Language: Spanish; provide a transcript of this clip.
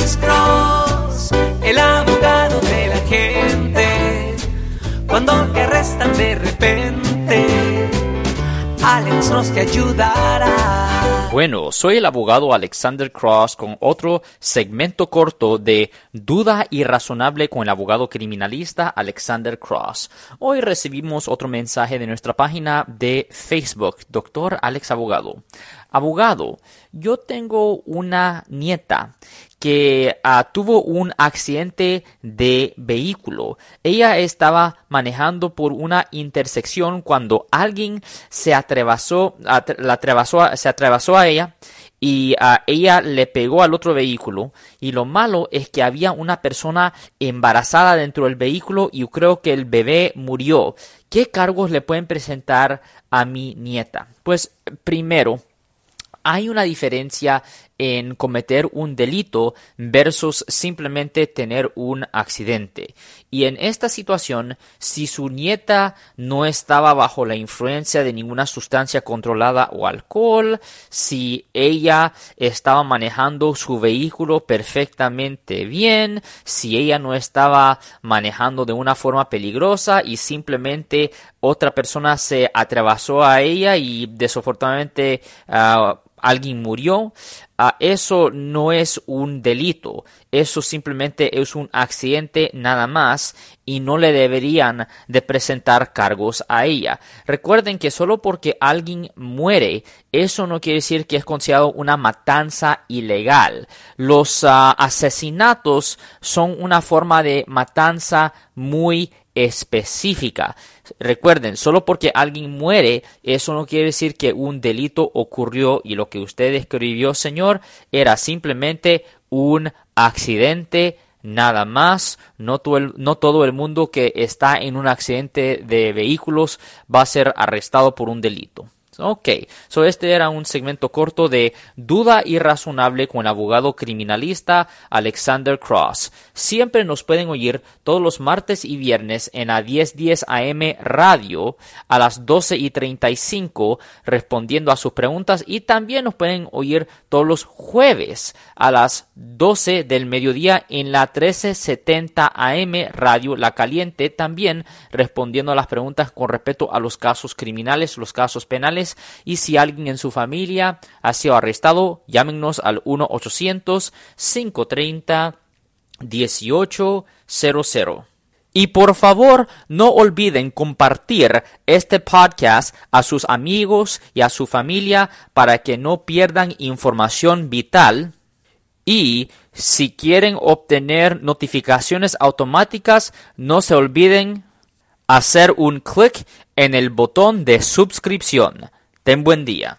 Alex Cross, el abogado de la gente. Cuando te arrestan de repente, Alex Cross te ayudará. Bueno, soy el abogado Alexander Cross con otro segmento corto de Duda Irrazonable con el abogado criminalista Alexander Cross. Hoy recibimos otro mensaje de nuestra página de Facebook, Doctor Alex Abogado. Abogado, yo tengo una nieta que ah, tuvo un accidente de vehículo. Ella estaba manejando por una intersección cuando alguien se atravesó, se atravesó a ella y ah, ella le pegó al otro vehículo y lo malo es que había una persona embarazada dentro del vehículo y creo que el bebé murió. ¿Qué cargos le pueden presentar a mi nieta? Pues primero, hay una diferencia en cometer un delito versus simplemente tener un accidente. Y en esta situación, si su nieta no estaba bajo la influencia de ninguna sustancia controlada o alcohol, si ella estaba manejando su vehículo perfectamente bien, si ella no estaba manejando de una forma peligrosa y simplemente otra persona se atravesó a ella y desafortunadamente ah, alguien murió, ah, eso no es un delito, eso simplemente es un accidente nada más y no le deberían de presentar cargos a ella. Recuerden que solo porque alguien muere, eso no quiere decir que es considerado una matanza ilegal. Los ah, asesinatos son una forma de matanza muy específica. Recuerden, solo porque alguien muere, eso no quiere decir que un delito ocurrió y lo que usted escribió, señor, era simplemente un accidente nada más. No todo, el, no todo el mundo que está en un accidente de vehículos va a ser arrestado por un delito. Ok, so este era un segmento corto de Duda Irrazonable con el abogado criminalista Alexander Cross. Siempre nos pueden oír todos los martes y viernes en a 1010 AM radio a las 12 y 35 respondiendo a sus preguntas y también nos pueden oír todos los jueves a las 12 del mediodía en la 1370 AM radio La Caliente también respondiendo a las preguntas con respecto a los casos criminales, los casos penales y si alguien en su familia ha sido arrestado, llámenos al 1-800-530-1800. Y por favor, no olviden compartir este podcast a sus amigos y a su familia para que no pierdan información vital. Y si quieren obtener notificaciones automáticas, no se olviden hacer un clic en el botón de suscripción. Ten buen día.